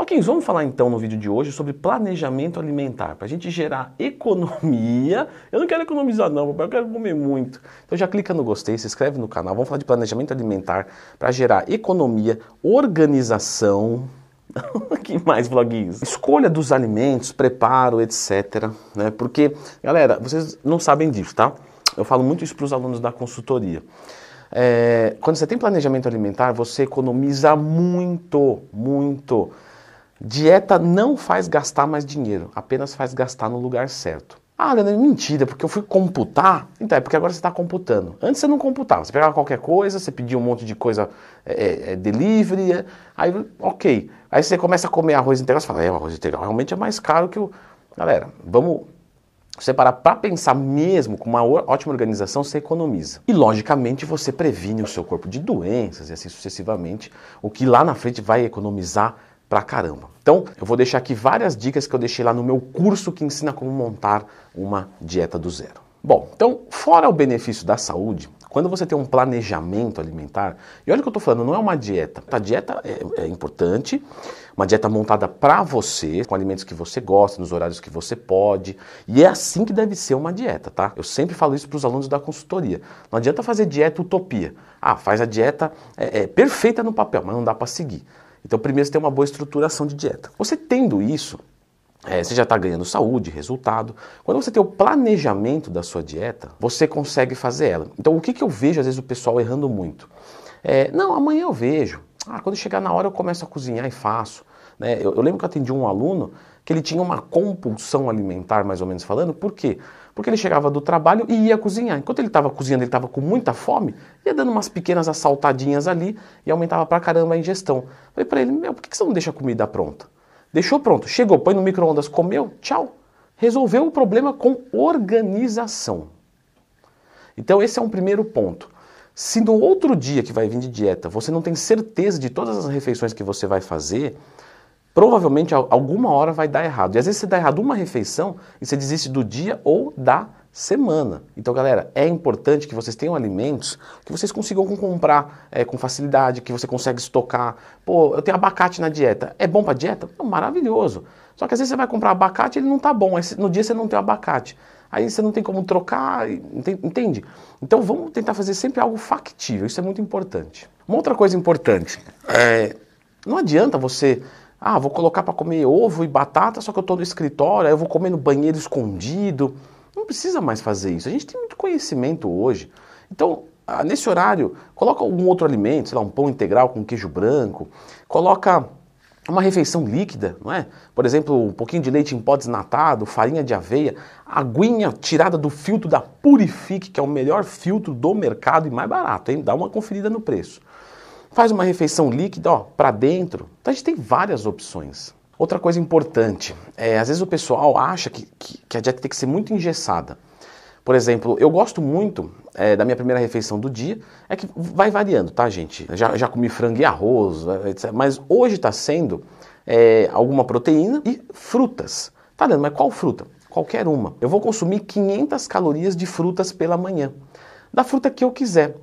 Ok, vamos falar então no vídeo de hoje sobre planejamento alimentar, para a gente gerar economia. Eu não quero economizar não, eu quero comer muito. Então já clica no gostei, se inscreve no canal, vamos falar de planejamento alimentar para gerar economia, organização, que mais vloguinhos? Escolha dos alimentos, preparo, etc. Né? Porque, galera, vocês não sabem disso, tá? Eu falo muito isso para os alunos da consultoria. É, quando você tem planejamento alimentar, você economiza muito, muito. Dieta não faz gastar mais dinheiro, apenas faz gastar no lugar certo. Ah, Leandro, mentira, porque eu fui computar. Então, é porque agora você está computando. Antes você não computava, você pegava qualquer coisa, você pedia um monte de coisa é, é, é delivery, é, aí, ok. Aí você começa a comer arroz integral, você fala, é, o arroz integral realmente é mais caro que o... Galera, vamos separar para pensar mesmo com uma ótima organização, você economiza. E logicamente você previne o seu corpo de doenças e assim sucessivamente, o que lá na frente vai economizar pra caramba. Então, eu vou deixar aqui várias dicas que eu deixei lá no meu curso que ensina como montar uma dieta do zero. Bom, então, fora o benefício da saúde, quando você tem um planejamento alimentar, e olha o que eu estou falando, não é uma dieta. A dieta é, é importante, uma dieta montada para você, com alimentos que você gosta, nos horários que você pode, e é assim que deve ser uma dieta, tá? Eu sempre falo isso para os alunos da consultoria. Não adianta fazer dieta utopia. Ah, faz a dieta é, é perfeita no papel, mas não dá para seguir. Então, primeiro você tem uma boa estruturação de dieta. Você tendo isso, é, você já está ganhando saúde, resultado. Quando você tem o planejamento da sua dieta, você consegue fazer ela. Então, o que, que eu vejo às vezes o pessoal errando muito? É, não, amanhã eu vejo. Ah, quando chegar na hora eu começo a cozinhar e faço. Né? Eu, eu, lembro que eu atendi um aluno que ele tinha uma compulsão alimentar, mais ou menos falando. Por quê? Porque ele chegava do trabalho e ia cozinhar. Enquanto ele estava cozinhando, ele estava com muita fome, ia dando umas pequenas assaltadinhas ali e aumentava pra caramba a ingestão. Falei para ele, meu, por que você não deixa a comida pronta? Deixou pronto, chegou, põe no micro-ondas, comeu, tchau. Resolveu o problema com organização. Então esse é um primeiro ponto. Se no outro dia que vai vir de dieta você não tem certeza de todas as refeições que você vai fazer, provavelmente alguma hora vai dar errado. E às vezes você dá errado uma refeição e você desiste do dia ou da semana. Então, galera, é importante que vocês tenham alimentos que vocês consigam comprar é, com facilidade, que você consegue estocar. Pô, eu tenho abacate na dieta. É bom para dieta? Não, maravilhoso. Só que às vezes você vai comprar abacate e ele não tá bom. Aí, no dia você não tem abacate. Aí você não tem como trocar, entende? Então vamos tentar fazer sempre algo factível, isso é muito importante. Uma outra coisa importante, é, não adianta você ah, vou colocar para comer ovo e batata, só que eu estou no escritório, aí eu vou comer no banheiro escondido. Não precisa mais fazer isso. A gente tem muito conhecimento hoje. Então, ah, nesse horário, coloca algum outro alimento, sei lá, um pão integral com queijo branco, coloca uma refeição líquida, não é? Por exemplo, um pouquinho de leite em pó desnatado, farinha de aveia, aguinha tirada do filtro da Purifique, que é o melhor filtro do mercado e mais barato, hein? Dá uma conferida no preço. Faz uma refeição líquida, ó, para dentro. Então a gente tem várias opções. Outra coisa importante, é, às vezes o pessoal acha que, que, que, a dieta tem que ser muito engessada. Por exemplo, eu gosto muito é, da minha primeira refeição do dia, é que vai variando, tá, gente? Já, já comi frango e arroz, é, etc. Mas hoje está sendo é, alguma proteína e frutas. Tá dando, mas qual fruta? Qualquer uma. Eu vou consumir 500 calorias de frutas pela manhã. Da fruta que eu quiser.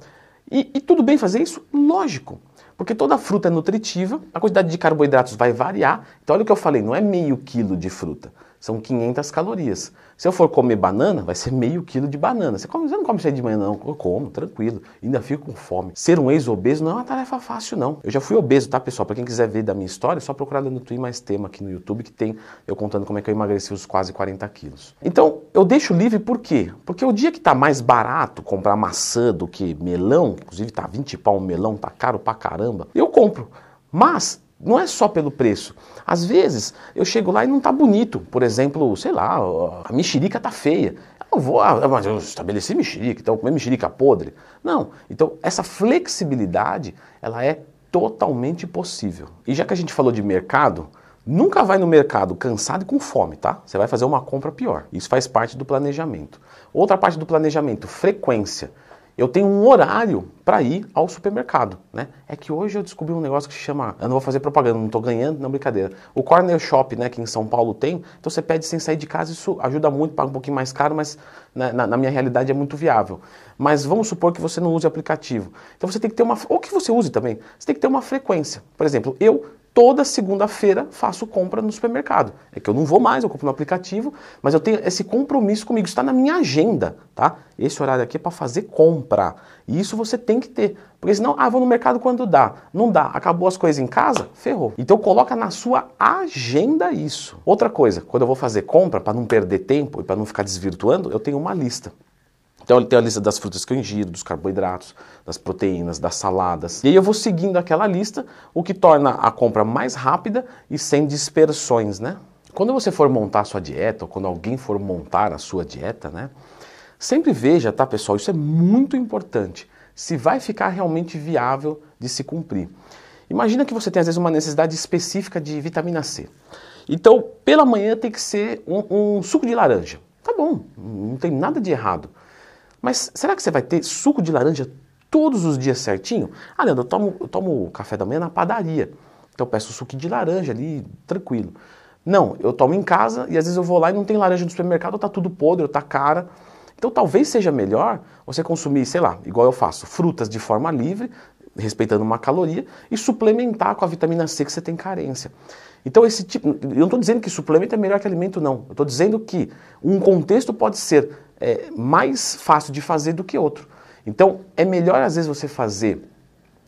E, e tudo bem fazer isso? Lógico. Porque toda fruta é nutritiva, a quantidade de carboidratos vai variar. Então, olha o que eu falei: não é meio quilo de fruta, são 500 calorias. Se eu for comer banana, vai ser meio quilo de banana. Você, come, você não come isso aí de manhã, não. Eu como, tranquilo. Ainda fico com fome. Ser um ex-obeso não é uma tarefa fácil, não. Eu já fui obeso, tá, pessoal? Para quem quiser ver da minha história, é só procurar no Twin mais tema aqui no YouTube, que tem eu contando como é que eu emagreci os quase 40 quilos. Então, eu deixo livre por quê? Porque o dia que tá mais barato comprar maçã do que melão, inclusive tá 20 pau um melão, tá caro pra caramba, eu compro. Mas não é só pelo preço. Às vezes eu chego lá e não está bonito. Por exemplo, sei lá, a mexerica está feia. Eu vou, ah, mas eu estabeleci mexerica, então comer mexerica podre. Não. Então essa flexibilidade, ela é totalmente possível. E já que a gente falou de mercado, nunca vai no mercado cansado e com fome, tá? Você vai fazer uma compra pior. Isso faz parte do planejamento. Outra parte do planejamento, frequência eu tenho um horário para ir ao supermercado, né? É que hoje eu descobri um negócio que se chama, eu não vou fazer propaganda, não estou ganhando, não brincadeira. O Corner Shop, né, que em São Paulo tem, então você pede sem sair de casa, isso ajuda muito, paga um pouquinho mais caro, mas na, na, na minha realidade é muito viável. Mas vamos supor que você não use aplicativo. Então você tem que ter uma, ou que você use também, você tem que ter uma frequência. Por exemplo, eu toda segunda-feira faço compra no supermercado. É que eu não vou mais, eu compro no aplicativo, mas eu tenho esse compromisso comigo, está na minha agenda, tá? Esse horário aqui é para fazer compra. E isso você tem que ter. Porque senão, ah, vou no mercado quando dá. Não dá. Acabou as coisas em casa? Ferrou. Então coloca na sua agenda isso. Outra coisa, quando eu vou fazer compra, para não perder tempo e para não ficar desvirtuando, eu tenho uma lista. Então ele tem a lista das frutas que eu ingiro, dos carboidratos, das proteínas, das saladas. E aí eu vou seguindo aquela lista, o que torna a compra mais rápida e sem dispersões, né? Quando você for montar a sua dieta, ou quando alguém for montar a sua dieta, né? Sempre veja, tá pessoal, isso é muito importante, se vai ficar realmente viável de se cumprir. Imagina que você tem às vezes uma necessidade específica de vitamina C. Então, pela manhã tem que ser um, um suco de laranja. Tá bom, não tem nada de errado. Mas será que você vai ter suco de laranja todos os dias certinho? Ah, Leandro, eu tomo, eu tomo café da manhã na padaria. Então eu peço suco de laranja ali, tranquilo. Não, eu tomo em casa e às vezes eu vou lá e não tem laranja no supermercado, ou tá tudo podre, ou tá cara. Então talvez seja melhor você consumir, sei lá, igual eu faço, frutas de forma livre, respeitando uma caloria, e suplementar com a vitamina C que você tem carência. Então esse tipo, eu não estou dizendo que suplemento é melhor que alimento, não. Eu estou dizendo que um contexto pode ser é, mais fácil de fazer do que outro. Então, é melhor às vezes você fazer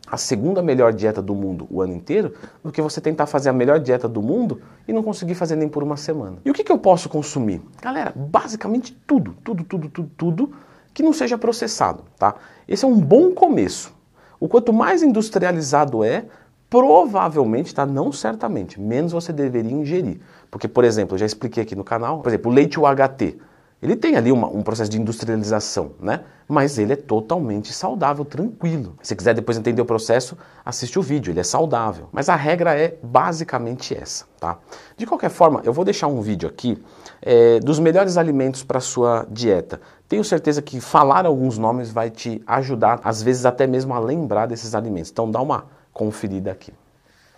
a segunda melhor dieta do mundo o ano inteiro do que você tentar fazer a melhor dieta do mundo e não conseguir fazer nem por uma semana. E o que, que eu posso consumir? Galera, basicamente tudo, tudo, tudo, tudo, tudo que não seja processado, tá? Esse é um bom começo. O quanto mais industrializado é, provavelmente, tá? Não certamente, menos você deveria ingerir. Porque, por exemplo, eu já expliquei aqui no canal, por exemplo, o leite UHT. Ele tem ali uma, um processo de industrialização, né? Mas ele é totalmente saudável, tranquilo. Se quiser depois entender o processo, assiste o vídeo, ele é saudável. Mas a regra é basicamente essa, tá? De qualquer forma, eu vou deixar um vídeo aqui é, dos melhores alimentos para sua dieta. Tenho certeza que falar alguns nomes vai te ajudar, às vezes até mesmo a lembrar desses alimentos. Então dá uma conferida aqui.